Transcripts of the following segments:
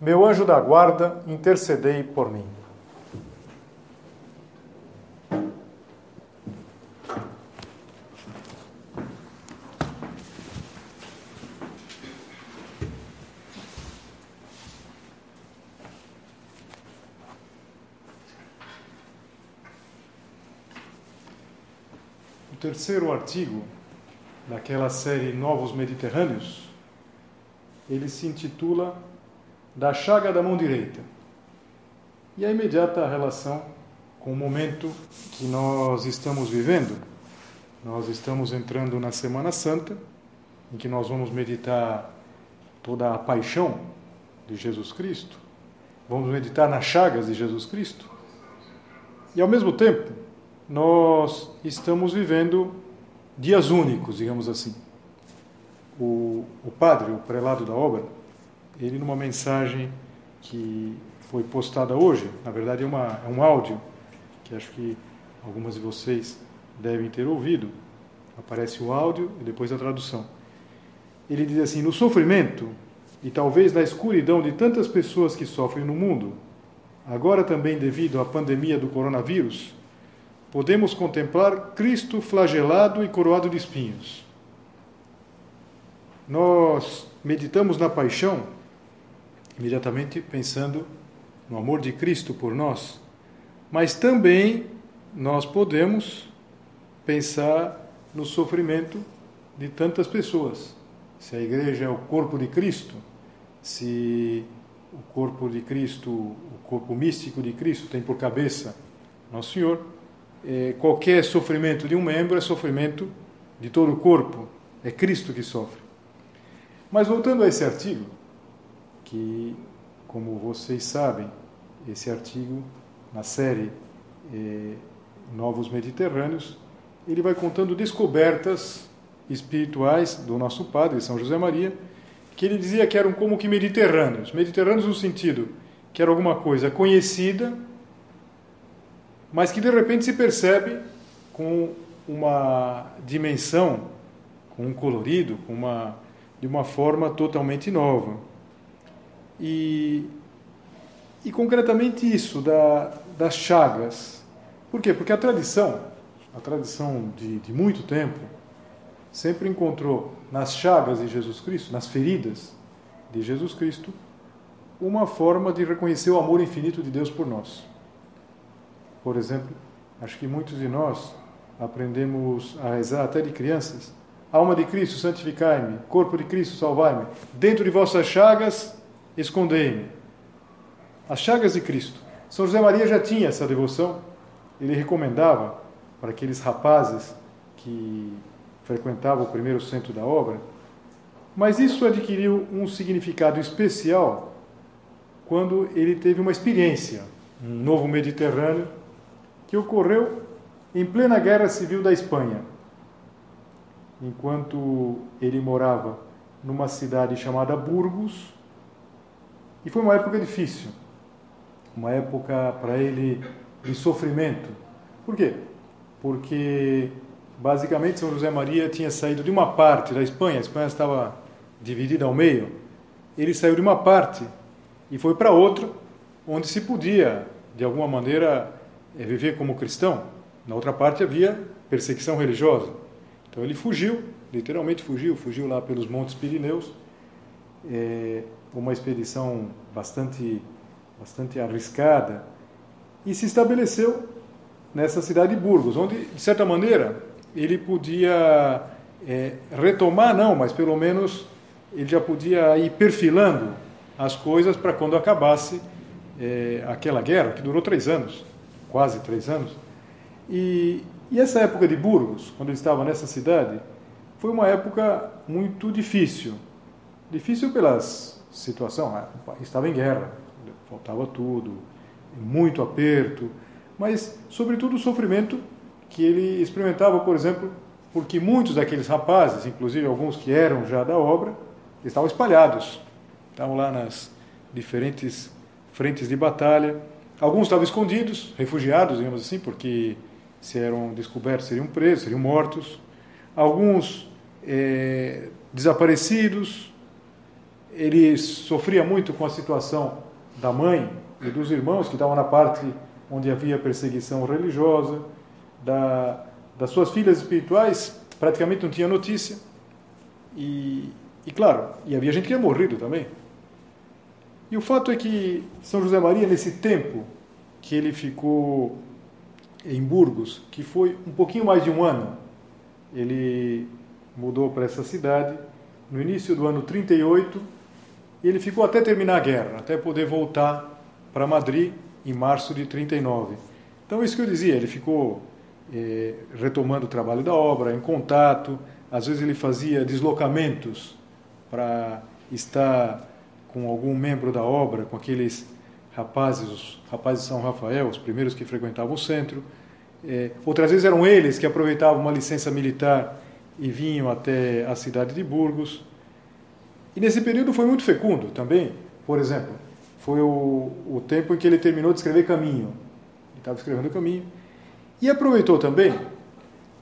meu anjo da guarda, intercedei por mim. O terceiro artigo daquela série Novos Mediterrâneos, ele se intitula da chaga da mão direita. E a imediata relação com o momento que nós estamos vivendo. Nós estamos entrando na Semana Santa, em que nós vamos meditar toda a paixão de Jesus Cristo. Vamos meditar nas chagas de Jesus Cristo. E ao mesmo tempo, nós estamos vivendo dias únicos, digamos assim. O, o padre, o prelado da obra, ele numa mensagem que foi postada hoje, na verdade é, uma, é um áudio que acho que algumas de vocês devem ter ouvido. Aparece o áudio e depois a tradução. Ele diz assim: No sofrimento e talvez na escuridão de tantas pessoas que sofrem no mundo, agora também devido à pandemia do coronavírus, podemos contemplar Cristo flagelado e coroado de espinhos. Nós meditamos na paixão imediatamente pensando no amor de Cristo por nós, mas também nós podemos pensar no sofrimento de tantas pessoas. Se a igreja é o corpo de Cristo, se o corpo de Cristo, o corpo místico de Cristo tem por cabeça Nosso Senhor, é, qualquer sofrimento de um membro é sofrimento de todo o corpo, é Cristo que sofre. Mas voltando a esse artigo, que, como vocês sabem, esse artigo na série eh, Novos Mediterrâneos, ele vai contando descobertas espirituais do nosso padre, São José Maria, que ele dizia que eram como que mediterrâneos. Mediterrâneos no sentido que era alguma coisa conhecida, mas que de repente se percebe com uma dimensão, com um colorido, com uma, de uma forma totalmente nova. E, e concretamente isso, da, das chagas. Por quê? Porque a tradição, a tradição de, de muito tempo, sempre encontrou nas chagas de Jesus Cristo, nas feridas de Jesus Cristo, uma forma de reconhecer o amor infinito de Deus por nós. Por exemplo, acho que muitos de nós aprendemos a rezar até de crianças. Alma de Cristo, santificai-me. Corpo de Cristo, salvai-me. Dentro de vossas chagas, escondei-me. As chagas de Cristo. São José Maria já tinha essa devoção. Ele recomendava para aqueles rapazes que frequentavam o primeiro centro da obra. Mas isso adquiriu um significado especial quando ele teve uma experiência, um novo Mediterrâneo, que ocorreu em plena Guerra Civil da Espanha. Enquanto ele morava numa cidade chamada Burgos, e foi uma época difícil, uma época para ele de sofrimento. Por quê? Porque basicamente São José Maria tinha saído de uma parte da Espanha, a Espanha estava dividida ao meio. Ele saiu de uma parte e foi para outra, onde se podia, de alguma maneira, eh, viver como cristão. Na outra parte havia perseguição religiosa. Então ele fugiu, literalmente fugiu, fugiu lá pelos Montes Pirineus. É, uma expedição bastante, bastante arriscada, e se estabeleceu nessa cidade de Burgos, onde, de certa maneira, ele podia é, retomar, não, mas pelo menos ele já podia ir perfilando as coisas para quando acabasse é, aquela guerra, que durou três anos, quase três anos. E, e essa época de Burgos, quando ele estava nessa cidade, foi uma época muito difícil. Difícil pelas situação, país estava em guerra, faltava tudo, muito aperto, mas sobretudo o sofrimento que ele experimentava, por exemplo, porque muitos daqueles rapazes, inclusive alguns que eram já da obra, estavam espalhados, estavam lá nas diferentes frentes de batalha. Alguns estavam escondidos, refugiados, digamos assim, porque se eram descobertos seriam presos, seriam mortos. Alguns é, desaparecidos. Ele sofria muito com a situação da mãe e dos irmãos que estavam na parte onde havia perseguição religiosa. Da, das suas filhas espirituais, praticamente não tinha notícia. E, e claro, e havia gente que tinha morrido também. E o fato é que São José Maria, nesse tempo que ele ficou em Burgos, que foi um pouquinho mais de um ano, ele mudou para essa cidade no início do ano 38 e ele ficou até terminar a guerra, até poder voltar para Madrid em março de 39. Então, isso que eu dizia, ele ficou eh, retomando o trabalho da obra, em contato, às vezes ele fazia deslocamentos para estar com algum membro da obra, com aqueles rapazes, os rapazes de São Rafael, os primeiros que frequentavam o centro. É, outras vezes eram eles que aproveitavam uma licença militar e vinham até a cidade de Burgos. E nesse período foi muito fecundo também. Por exemplo, foi o, o tempo em que ele terminou de escrever Caminho. Ele estava escrevendo Caminho. E aproveitou também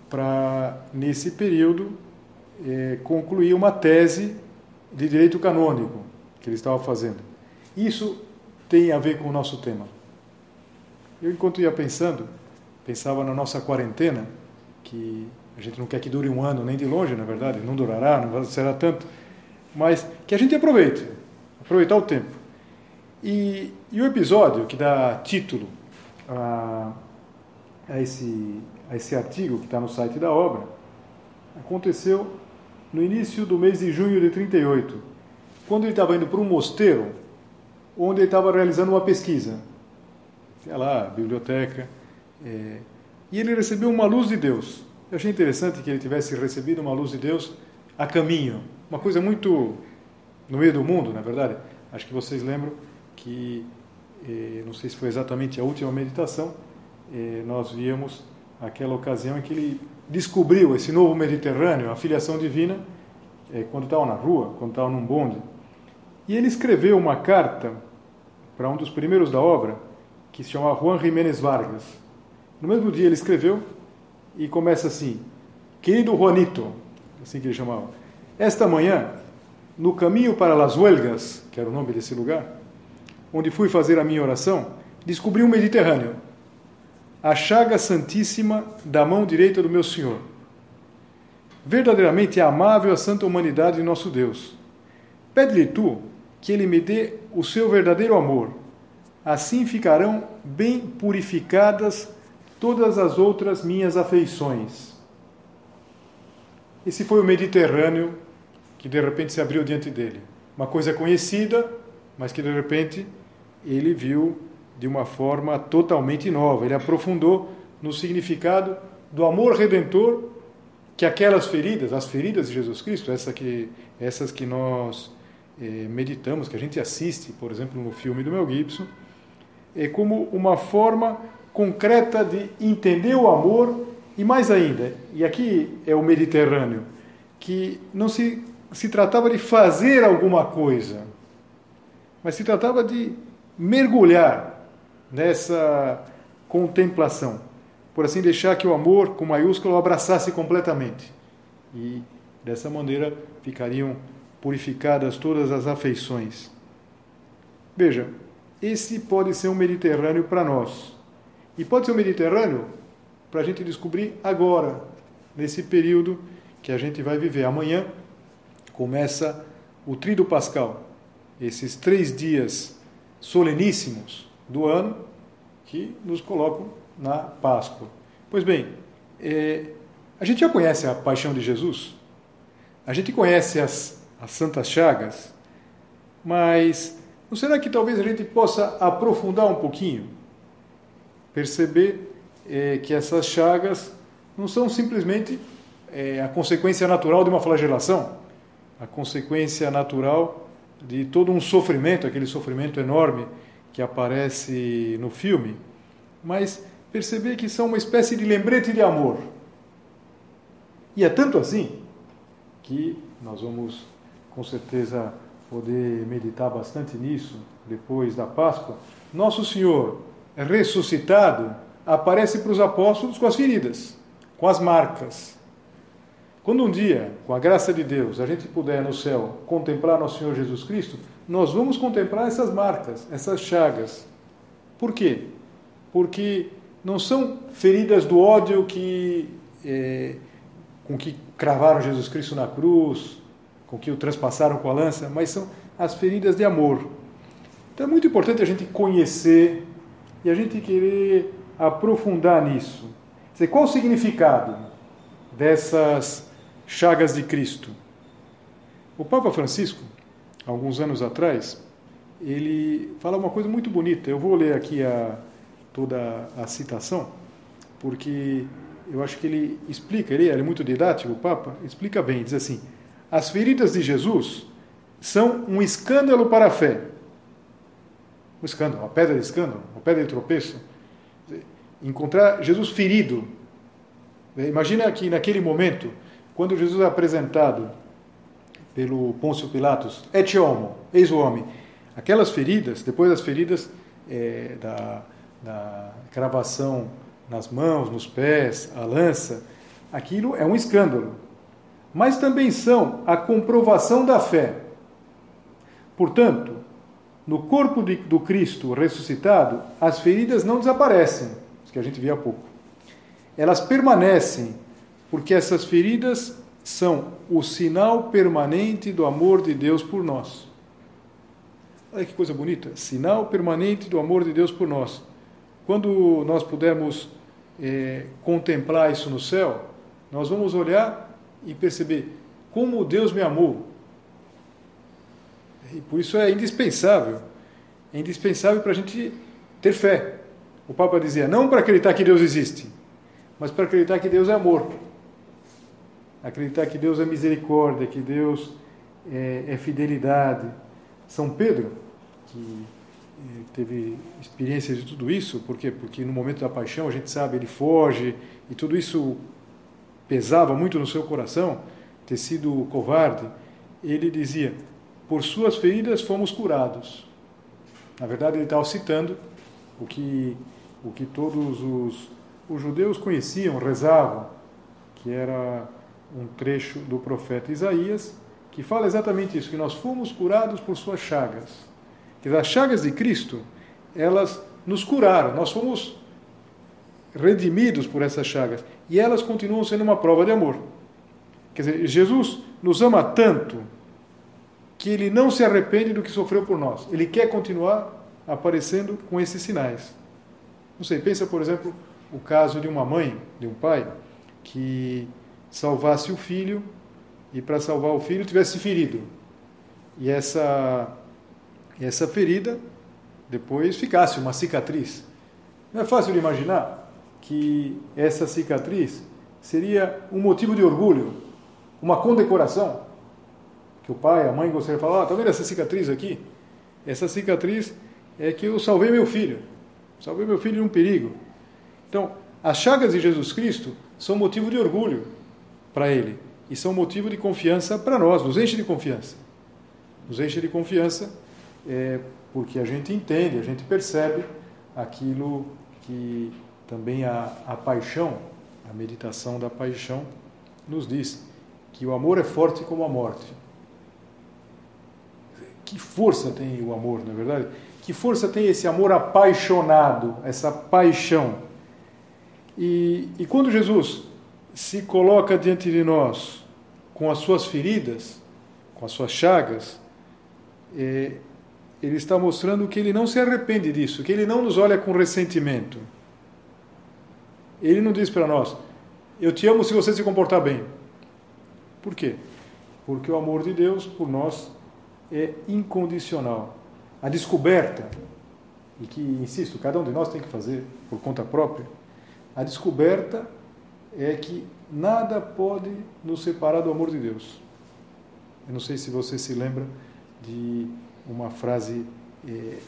para, nesse período, é, concluir uma tese de direito canônico que ele estava fazendo. Isso tem a ver com o nosso tema. Eu, enquanto ia pensando, pensava na nossa quarentena, que a gente não quer que dure um ano nem de longe, na verdade, não durará, não será tanto, mas que a gente aproveite, aproveitar o tempo. E, e o episódio que dá título a, a, esse, a esse artigo que está no site da obra aconteceu no início do mês de junho de 38 quando ele estava indo para um mosteiro, onde ele estava realizando uma pesquisa. Tinha lá, biblioteca. É, e ele recebeu uma luz de Deus. Eu achei interessante que ele tivesse recebido uma luz de Deus a caminho. Uma coisa muito no meio do mundo, na verdade. Acho que vocês lembram que, eh, não sei se foi exatamente a última meditação, eh, nós víamos aquela ocasião em que ele descobriu esse novo Mediterrâneo, a filiação divina, eh, quando estava na rua, quando estava num bonde. E ele escreveu uma carta para um dos primeiros da obra, que se chama Juan Jiménez Vargas. No mesmo dia ele escreveu e começa assim: Querido Juanito, assim que ele chamava, esta manhã, no caminho para Las Huelgas, que era o nome desse lugar, onde fui fazer a minha oração, descobri um Mediterrâneo, a chaga santíssima da mão direita do meu Senhor. Verdadeiramente amável a santa humanidade de nosso Deus. Pede-lhe tu que ele me dê o seu verdadeiro amor. Assim ficarão bem purificadas todas as outras minhas afeições. Esse foi o Mediterrâneo que de repente se abriu diante dele. Uma coisa conhecida, mas que de repente ele viu de uma forma totalmente nova. Ele aprofundou no significado do amor redentor que aquelas feridas, as feridas de Jesus Cristo, essa que, essas que nós eh, meditamos, que a gente assiste, por exemplo, no filme do Mel Gibson, é como uma forma concreta de entender o amor e mais ainda, e aqui é o Mediterrâneo, que não se, se tratava de fazer alguma coisa, mas se tratava de mergulhar nessa contemplação, por assim deixar que o amor com maiúsculo abraçasse completamente. E dessa maneira ficariam purificadas todas as afeições. Veja, esse pode ser um Mediterrâneo para nós. E pode ser um Mediterrâneo para a gente descobrir agora, nesse período que a gente vai viver. Amanhã começa o Tríduo Pascal, esses três dias soleníssimos do ano que nos colocam na Páscoa. Pois bem, é, a gente já conhece a paixão de Jesus, a gente conhece as as Santas Chagas, mas não será que talvez a gente possa aprofundar um pouquinho? Perceber é, que essas chagas não são simplesmente é, a consequência natural de uma flagelação, a consequência natural de todo um sofrimento, aquele sofrimento enorme que aparece no filme, mas perceber que são uma espécie de lembrete de amor. E é tanto assim que nós vamos com certeza poder meditar bastante nisso depois da Páscoa. Nosso Senhor ressuscitado aparece para os apóstolos com as feridas, com as marcas. Quando um dia, com a graça de Deus, a gente puder no céu contemplar nosso Senhor Jesus Cristo, nós vamos contemplar essas marcas, essas chagas. Por quê? Porque não são feridas do ódio que é, com que cravaram Jesus Cristo na cruz, com que o transpassaram com a lança, mas são as feridas de amor. Então é muito importante a gente conhecer e a gente querer aprofundar nisso. Qual o significado dessas chagas de Cristo? O Papa Francisco, alguns anos atrás, ele fala uma coisa muito bonita. Eu vou ler aqui a, toda a citação, porque eu acho que ele explica, ele é muito didático, o Papa, explica bem, diz assim: as feridas de Jesus são um escândalo para a fé. Um escândalo, uma pedra de escândalo, uma pedra de tropeço. Encontrar Jesus ferido. Imagina que naquele momento, quando Jesus é apresentado pelo Pôncio Pilatos, et homo, eis o homem, aquelas feridas, depois das feridas é, da, da cravação nas mãos, nos pés, a lança, aquilo é um escândalo. Mas também são a comprovação da fé. Portanto, no corpo de, do Cristo ressuscitado, as feridas não desaparecem, que a gente viu há pouco. Elas permanecem, porque essas feridas são o sinal permanente do amor de Deus por nós. Olha que coisa bonita! Sinal permanente do amor de Deus por nós. Quando nós pudermos é, contemplar isso no céu, nós vamos olhar e perceber como Deus me amou. E por isso é indispensável, é indispensável para a gente ter fé. O Papa dizia, não para acreditar que Deus existe, mas para acreditar que Deus é amor. Acreditar que Deus é misericórdia, que Deus é, é fidelidade. São Pedro, que teve experiência de tudo isso, por quê? Porque no momento da paixão, a gente sabe, ele foge, e tudo isso pesava muito no seu coração, ter sido covarde. Ele dizia: Por suas feridas fomos curados. Na verdade, ele estava citando o que, o que todos os, os judeus conheciam, rezavam, que era um trecho do profeta Isaías, que fala exatamente isso: que nós fomos curados por suas chagas. Que as chagas de Cristo, elas nos curaram, nós fomos redimidos por essas chagas e elas continuam sendo uma prova de amor. Quer dizer, Jesus nos ama tanto que ele não se arrepende do que sofreu por nós. Ele quer continuar aparecendo com esses sinais. Não sei, pensa, por exemplo, o caso de uma mãe, de um pai, que salvasse o filho e para salvar o filho tivesse ferido. E essa essa ferida depois ficasse uma cicatriz. Não é fácil de imaginar que essa cicatriz seria um motivo de orgulho, uma condecoração. Que o pai, a mãe gostaria de falar: está oh, vendo essa cicatriz aqui? Essa cicatriz é que eu salvei meu filho, salvei meu filho de um perigo. Então, as chagas de Jesus Cristo são motivo de orgulho para ele e são motivo de confiança para nós, nos enche de confiança. Nos enche de confiança é, porque a gente entende, a gente percebe aquilo que também a, a paixão, a meditação da paixão, nos diz, que o amor é forte como a morte. Que força tem o amor, não é verdade? Que força tem esse amor apaixonado, essa paixão. E, e quando Jesus se coloca diante de nós com as suas feridas, com as suas chagas, ele está mostrando que ele não se arrepende disso, que ele não nos olha com ressentimento. Ele não diz para nós: Eu te amo se você se comportar bem. Por quê? Porque o amor de Deus por nós é incondicional. A descoberta, e que, insisto, cada um de nós tem que fazer por conta própria, a descoberta é que nada pode nos separar do amor de Deus. Eu não sei se você se lembra de uma frase é,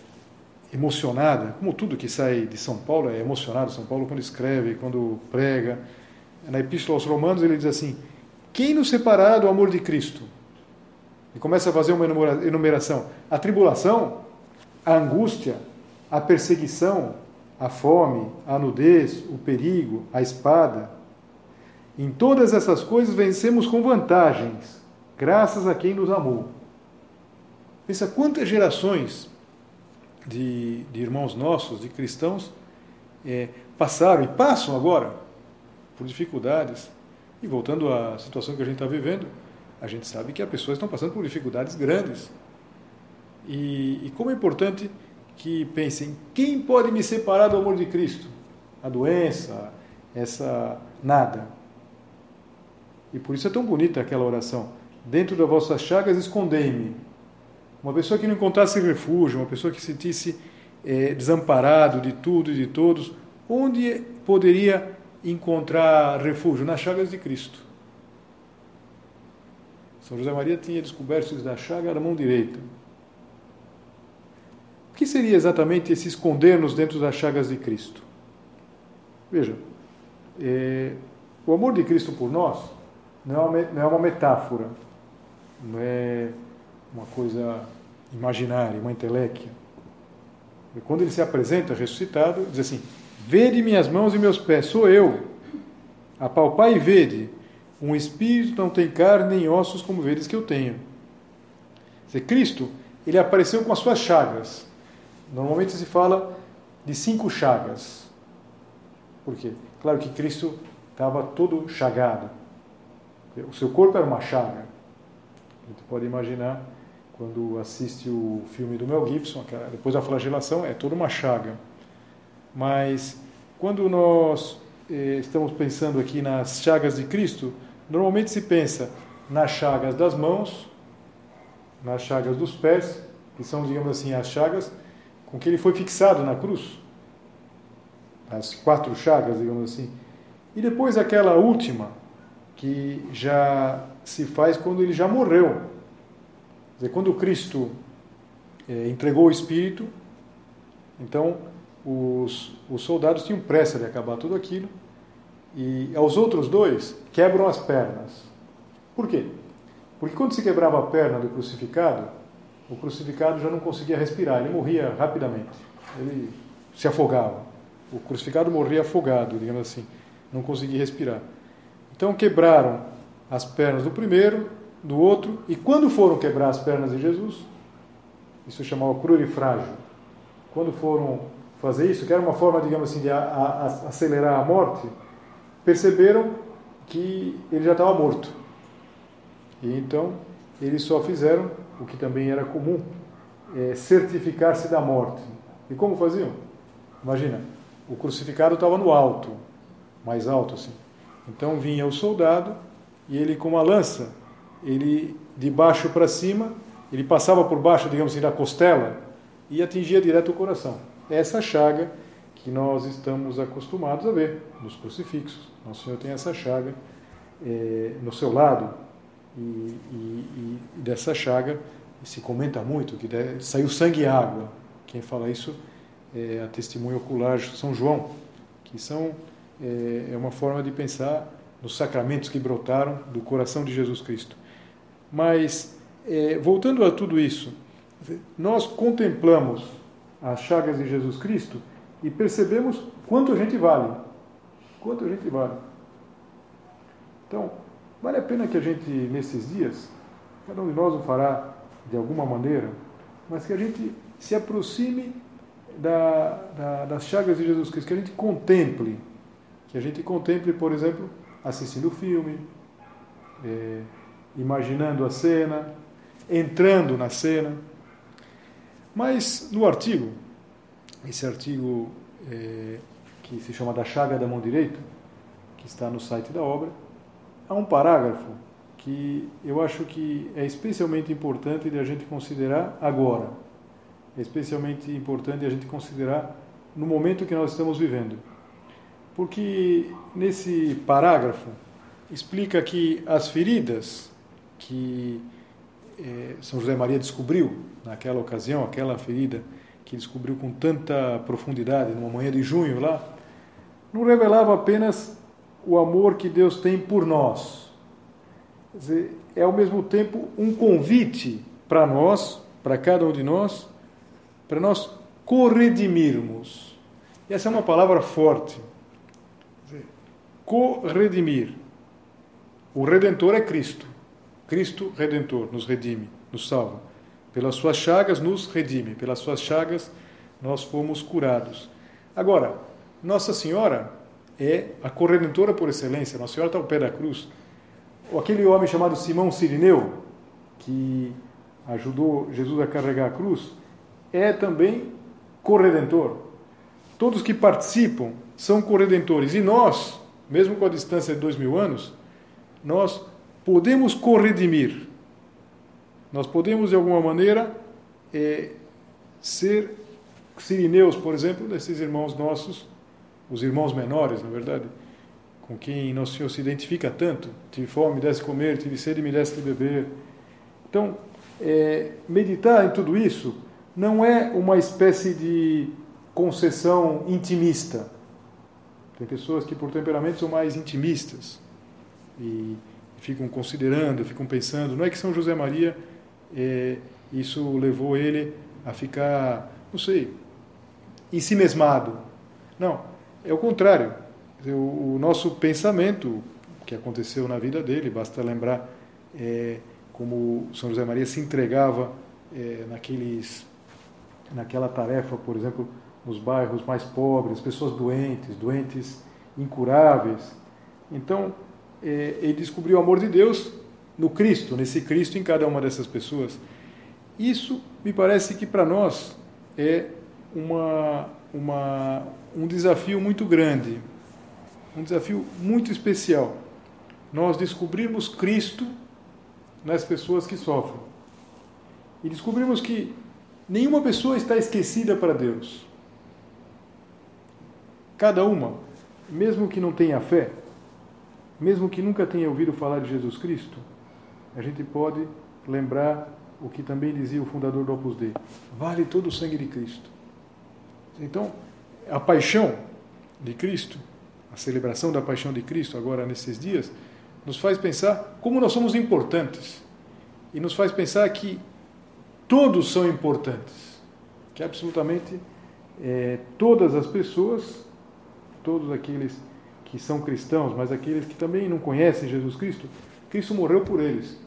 emocionada, como tudo que sai de São Paulo é emocionado. São Paulo, quando escreve, quando prega, na Epístola aos Romanos, ele diz assim: Quem nos separará do amor de Cristo? E começa a fazer uma enumeração: a tribulação, a angústia, a perseguição, a fome, a nudez, o perigo, a espada. Em todas essas coisas vencemos com vantagens, graças a quem nos amou. Pensa quantas gerações de, de irmãos nossos, de cristãos, é, passaram e passam agora por dificuldades. E voltando à situação que a gente está vivendo, a gente sabe que as pessoas estão passando por dificuldades grandes. E, e como é importante que pensem: quem pode me separar do amor de Cristo? A doença, essa nada. E por isso é tão bonita aquela oração. Dentro das vossas chagas escondei-me. Uma pessoa que não encontrasse refúgio, uma pessoa que se sentisse é, desamparado de tudo e de todos, onde poderia encontrar refúgio? Nas chagas de Cristo. São José Maria tinha descoberto da chaga da mão direita. O que seria exatamente esse esconder-nos dentro das chagas de Cristo? Veja, é, o amor de Cristo por nós não é, uma, não é uma metáfora, não é uma coisa imaginária, uma inteléquia. E quando ele se apresenta ressuscitado, diz assim: Vede minhas mãos e meus pés, sou eu. Apalpai e vede. Um espírito não tem carne nem ossos como vedes que eu tenho. Dizer, Cristo, ele apareceu com as suas chagas. Normalmente se fala de cinco chagas. Por quê? Claro que Cristo estava todo chagado. O seu corpo era uma chaga. A gente pode imaginar quando assiste o filme do Mel Gibson, depois da flagelação, é toda uma chaga. Mas quando nós eh, estamos pensando aqui nas chagas de Cristo, normalmente se pensa nas chagas das mãos, nas chagas dos pés, que são, digamos assim, as chagas com que ele foi fixado na cruz. As quatro chagas, digamos assim. E depois aquela última, que já se faz quando ele já morreu. Quer dizer, quando Cristo é, entregou o Espírito, então os, os soldados tinham pressa de acabar tudo aquilo e aos outros dois quebram as pernas. Por quê? Porque quando se quebrava a perna do crucificado, o crucificado já não conseguia respirar, ele morria rapidamente, ele se afogava. O crucificado morria afogado, digamos assim, não conseguia respirar. Então quebraram as pernas do primeiro, do outro, e quando foram quebrar as pernas de Jesus, isso chamava crurifrágio, quando foram fazer isso, que era uma forma, digamos assim, de a, a, acelerar a morte, perceberam que ele já estava morto. E então eles só fizeram o que também era comum, é, certificar-se da morte. E como faziam? Imagina, o crucificado estava no alto, mais alto assim. Então vinha o soldado e ele com uma lança, ele de baixo para cima, ele passava por baixo, digamos assim, da costela e atingia direto o coração essa chaga que nós estamos acostumados a ver nos crucifixos. Nosso Senhor tem essa chaga é, no seu lado e, e, e, dessa chaga se comenta muito que saiu sangue e água. Quem fala isso é a testemunha ocular São João, que são é, é uma forma de pensar nos sacramentos que brotaram do coração de Jesus Cristo. Mas é, voltando a tudo isso, nós contemplamos as chagas de Jesus Cristo e percebemos quanto a gente vale. Quanto a gente vale. Então, vale a pena que a gente, nesses dias, cada um de nós o fará de alguma maneira, mas que a gente se aproxime da, da, das chagas de Jesus Cristo, que a gente contemple, que a gente contemple, por exemplo, assistindo o filme, é, imaginando a cena, entrando na cena. Mas no artigo, esse artigo é, que se chama Da Chaga da Mão Direita, que está no site da obra, há um parágrafo que eu acho que é especialmente importante de a gente considerar agora. É especialmente importante a gente considerar no momento que nós estamos vivendo. Porque nesse parágrafo explica que as feridas que é, São José Maria descobriu naquela ocasião, aquela ferida que descobriu com tanta profundidade numa manhã de junho lá, não revelava apenas o amor que Deus tem por nós. Quer dizer, é ao mesmo tempo um convite para nós, para cada um de nós, para nós corredimirmos. E essa é uma palavra forte. Corredimir. O redentor é Cristo. Cristo redentor nos redime, nos salva. Pelas suas chagas nos redime, pelas suas chagas nós fomos curados. Agora, Nossa Senhora é a corredentora por excelência. Nossa Senhora está ao pé da cruz. Aquele homem chamado Simão Sirineu, que ajudou Jesus a carregar a cruz, é também corredentor. Todos que participam são corredentores. E nós, mesmo com a distância de dois mil anos, nós podemos corredimir nós podemos, de alguma maneira, é, ser sirineus, por exemplo, desses irmãos nossos, os irmãos menores, na verdade, com quem Nosso Senhor se identifica tanto. Tive fome, me desse comer, tive sede, me desse beber. Então, é, meditar em tudo isso não é uma espécie de concessão intimista. Tem pessoas que, por temperamento, são mais intimistas e ficam considerando, ficam pensando. Não é que São José Maria é, isso levou ele a ficar, não sei, em si mesmado. Não, é o contrário. O, o nosso pensamento, que aconteceu na vida dele, basta lembrar é, como São José Maria se entregava é, naqueles, naquela tarefa, por exemplo, nos bairros mais pobres, pessoas doentes, doentes incuráveis. Então, é, ele descobriu o amor de Deus no Cristo, nesse Cristo em cada uma dessas pessoas. Isso me parece que para nós é uma, uma, um desafio muito grande, um desafio muito especial. Nós descobrirmos Cristo nas pessoas que sofrem. E descobrimos que nenhuma pessoa está esquecida para Deus. Cada uma, mesmo que não tenha fé, mesmo que nunca tenha ouvido falar de Jesus Cristo, a gente pode lembrar o que também dizia o fundador do Opus Dei: vale todo o sangue de Cristo. Então, a paixão de Cristo, a celebração da paixão de Cristo agora nesses dias, nos faz pensar como nós somos importantes e nos faz pensar que todos são importantes, que absolutamente é, todas as pessoas, todos aqueles que são cristãos, mas aqueles que também não conhecem Jesus Cristo, Cristo morreu por eles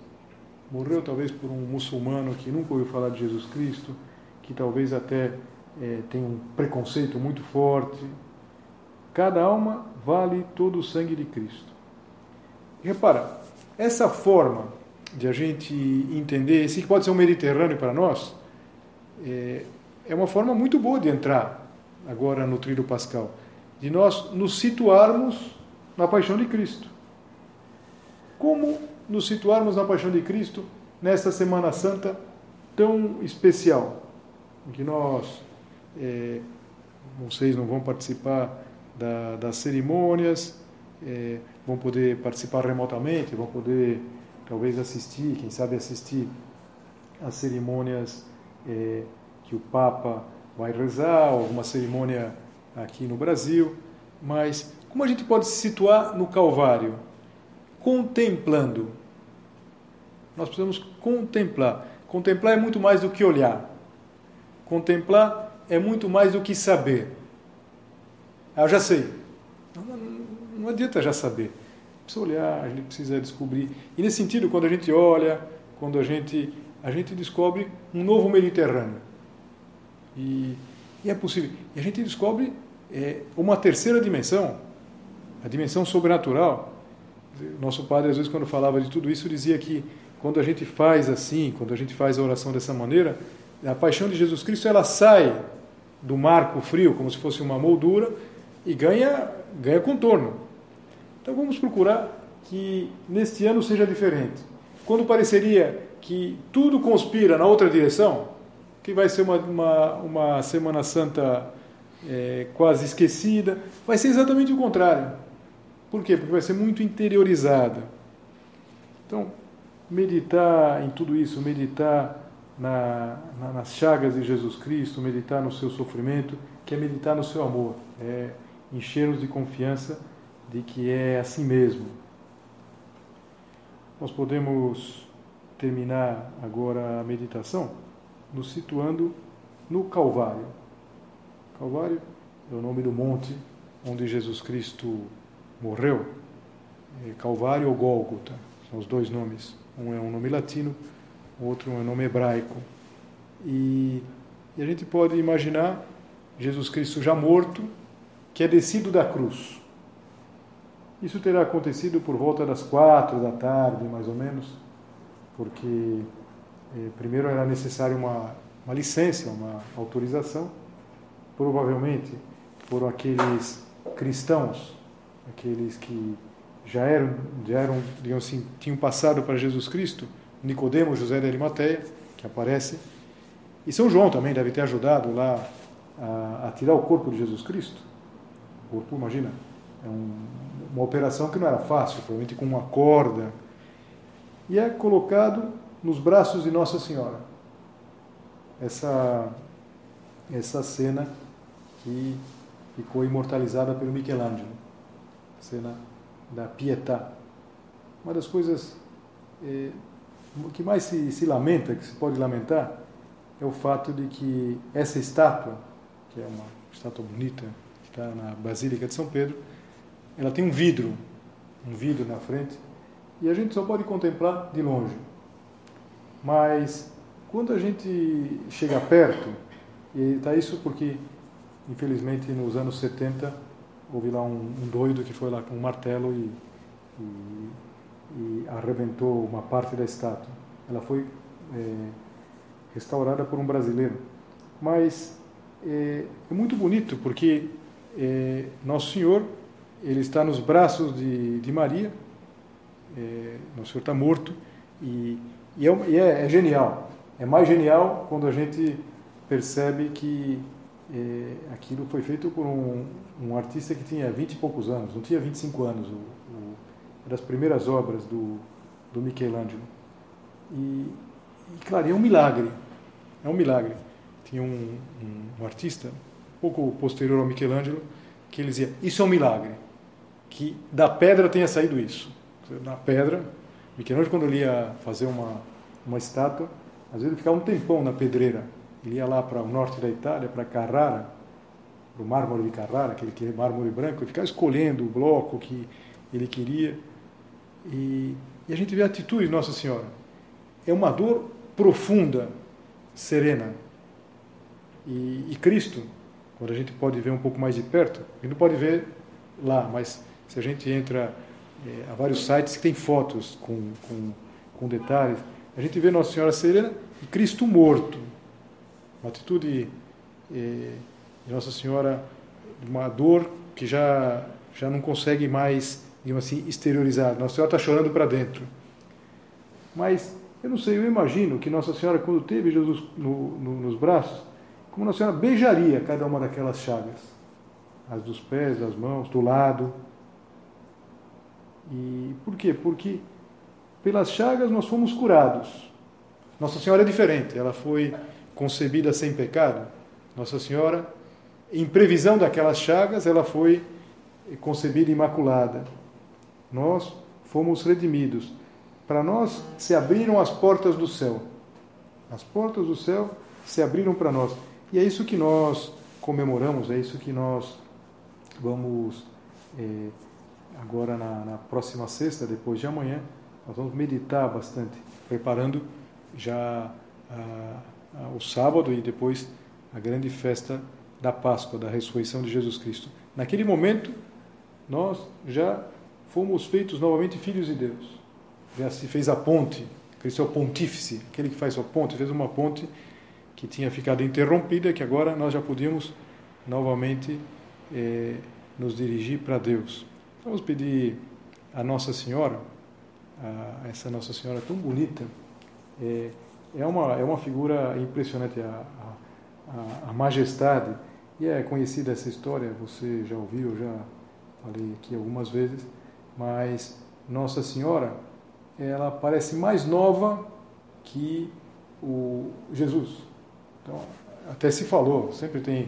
morreu talvez por um muçulmano que nunca ouviu falar de Jesus Cristo, que talvez até é, tem um preconceito muito forte. Cada alma vale todo o sangue de Cristo. Repara, essa forma de a gente entender, esse que pode ser um Mediterrâneo para nós, é, é uma forma muito boa de entrar agora no trilho pascal, de nós nos situarmos na paixão de Cristo. Como nos situarmos na paixão de Cristo nesta Semana Santa tão especial, em que nós, é, vocês não vão participar da, das cerimônias, é, vão poder participar remotamente, vão poder talvez assistir, quem sabe assistir às cerimônias é, que o Papa vai rezar, alguma cerimônia aqui no Brasil, mas como a gente pode se situar no Calvário? Contemplando nós precisamos contemplar. Contemplar é muito mais do que olhar. Contemplar é muito mais do que saber. Ah, eu já sei. Não, não, não adianta já saber. Precisa olhar, a gente precisa descobrir. E nesse sentido, quando a gente olha, quando a gente, a gente descobre um novo Mediterrâneo. E, e é possível. E a gente descobre é, uma terceira dimensão, a dimensão sobrenatural. Nosso padre, às vezes, quando falava de tudo isso, dizia que quando a gente faz assim, quando a gente faz a oração dessa maneira, a paixão de Jesus Cristo ela sai do marco frio, como se fosse uma moldura, e ganha, ganha contorno. Então vamos procurar que neste ano seja diferente. Quando pareceria que tudo conspira na outra direção, que vai ser uma, uma, uma Semana Santa é, quase esquecida, vai ser exatamente o contrário. Por quê? Porque vai ser muito interiorizada. Então, meditar em tudo isso, meditar na, na, nas chagas de Jesus Cristo, meditar no seu sofrimento, que é meditar no seu amor, é encher-nos de confiança de que é assim mesmo. Nós podemos terminar agora a meditação nos situando no Calvário. Calvário é o nome do monte onde Jesus Cristo morreu. É Calvário ou Gólgota, são os dois nomes. Um é um nome latino, o outro é um nome hebraico. E, e a gente pode imaginar Jesus Cristo já morto, que é descido da cruz. Isso terá acontecido por volta das quatro da tarde, mais ou menos, porque primeiro era necessário uma, uma licença, uma autorização, provavelmente foram aqueles cristãos, aqueles que já eram, já eram, digamos assim, tinham passado para Jesus Cristo, Nicodemo, José de Arimateia, que aparece, e São João também deve ter ajudado lá a, a tirar o corpo de Jesus Cristo. O corpo, imagina, é um, uma operação que não era fácil, provavelmente com uma corda, e é colocado nos braços de Nossa Senhora. Essa essa cena que ficou imortalizada pelo Michelangelo, a cena da Pietà. Uma das coisas eh, que mais se, se lamenta, que se pode lamentar, é o fato de que essa estátua, que é uma estátua bonita, que está na Basílica de São Pedro, ela tem um vidro, um vidro na frente, e a gente só pode contemplar de longe. Mas quando a gente chega perto, e está isso porque, infelizmente, nos anos 70, houve lá um, um doido que foi lá com um martelo e, e, e arrebentou uma parte da estátua. Ela foi é, restaurada por um brasileiro. Mas é, é muito bonito porque é, Nosso Senhor ele está nos braços de, de Maria, é, Nosso Senhor está morto e, e, é, e é, é, genial. É mais genial quando a gente percebe que é, aquilo foi feito por um, um, artista que tinha 20 e poucos anos, não tinha 25 anos, o, o, das primeiras obras do, do Michelangelo. E, e, claro, é um milagre, é um milagre. Tinha um, um, um artista, um pouco posterior ao Michelangelo, que ele dizia, isso é um milagre, que da pedra tenha saído isso. Na pedra, Michelangelo quando ele ia fazer uma, uma estátua, às vezes ele ficava um tempão na pedreira, ele ia lá para o norte da Itália, para Carrara, para o mármore de Carrara, aquele mármore branco, ele ficava escolhendo o bloco que ele queria. E, e a gente vê a atitude de Nossa Senhora. É uma dor profunda, serena. E, e Cristo, quando a gente pode ver um pouco mais de perto, a gente não pode ver lá, mas se a gente entra é, há vários sites que tem fotos com, com, com detalhes, a gente vê Nossa Senhora serena e Cristo morto uma atitude eh, de Nossa Senhora, uma dor que já, já não consegue mais, digamos assim, exteriorizar. Nossa Senhora está chorando para dentro. Mas, eu não sei, eu imagino que Nossa Senhora, quando teve Jesus no, no, nos braços, como Nossa Senhora beijaria cada uma daquelas chagas. As dos pés, das mãos, do lado. E por quê? Porque pelas chagas nós fomos curados. Nossa Senhora é diferente, ela foi concebida sem pecado, Nossa Senhora, em previsão daquelas chagas, ela foi concebida imaculada. Nós fomos redimidos. Para nós se abriram as portas do céu. As portas do céu se abriram para nós. E é isso que nós comemoramos, é isso que nós vamos, é, agora na, na próxima sexta, depois de amanhã, nós vamos meditar bastante, preparando já a o sábado e depois a grande festa da Páscoa, da ressurreição de Jesus Cristo. Naquele momento, nós já fomos feitos novamente filhos de Deus. Já se fez a ponte, Cristo é o pontífice, aquele que faz a ponte, fez uma ponte que tinha ficado interrompida, que agora nós já podíamos novamente eh, nos dirigir para Deus. Vamos pedir a Nossa Senhora, a essa Nossa Senhora tão bonita, eh, é uma, é uma figura impressionante, a, a, a, majestade. E é conhecida essa história, você já ouviu, já falei aqui algumas vezes, mas Nossa Senhora, ela parece mais nova que o Jesus. Então, até se falou, sempre tem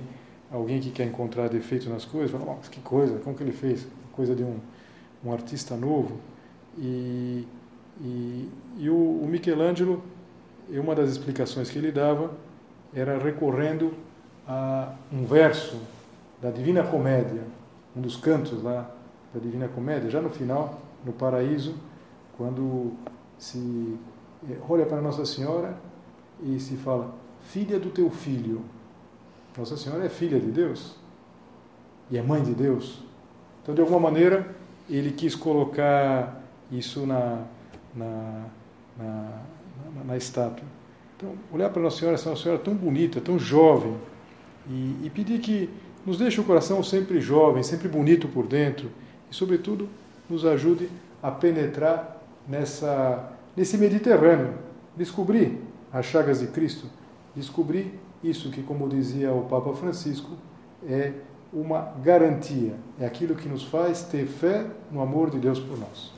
alguém que quer encontrar defeito nas coisas, fala, mas que coisa, como que ele fez? Coisa de um, um artista novo. E, e, e o, o Michelangelo, uma das explicações que ele dava era recorrendo a um verso da Divina Comédia, um dos cantos lá da Divina Comédia, já no final, no paraíso, quando se eh, olha para Nossa Senhora e se fala: Filha do teu filho. Nossa Senhora é filha de Deus e é mãe de Deus. Então, de alguma maneira, ele quis colocar isso na, na, na, na, na estátua. Então, olhar para Nossa Senhora, essa Nossa Senhora tão bonita, tão jovem, e, e pedir que nos deixe o coração sempre jovem, sempre bonito por dentro, e, sobretudo, nos ajude a penetrar nessa, nesse Mediterrâneo, descobrir as chagas de Cristo, descobrir isso que, como dizia o Papa Francisco, é uma garantia, é aquilo que nos faz ter fé no amor de Deus por nós.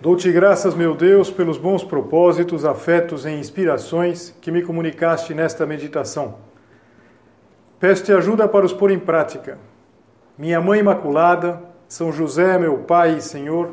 Dou-te graças, meu Deus, pelos bons propósitos, afetos e inspirações que me comunicaste nesta meditação. Peço-te ajuda para os pôr em prática. Minha Mãe Imaculada, São José, meu Pai e Senhor,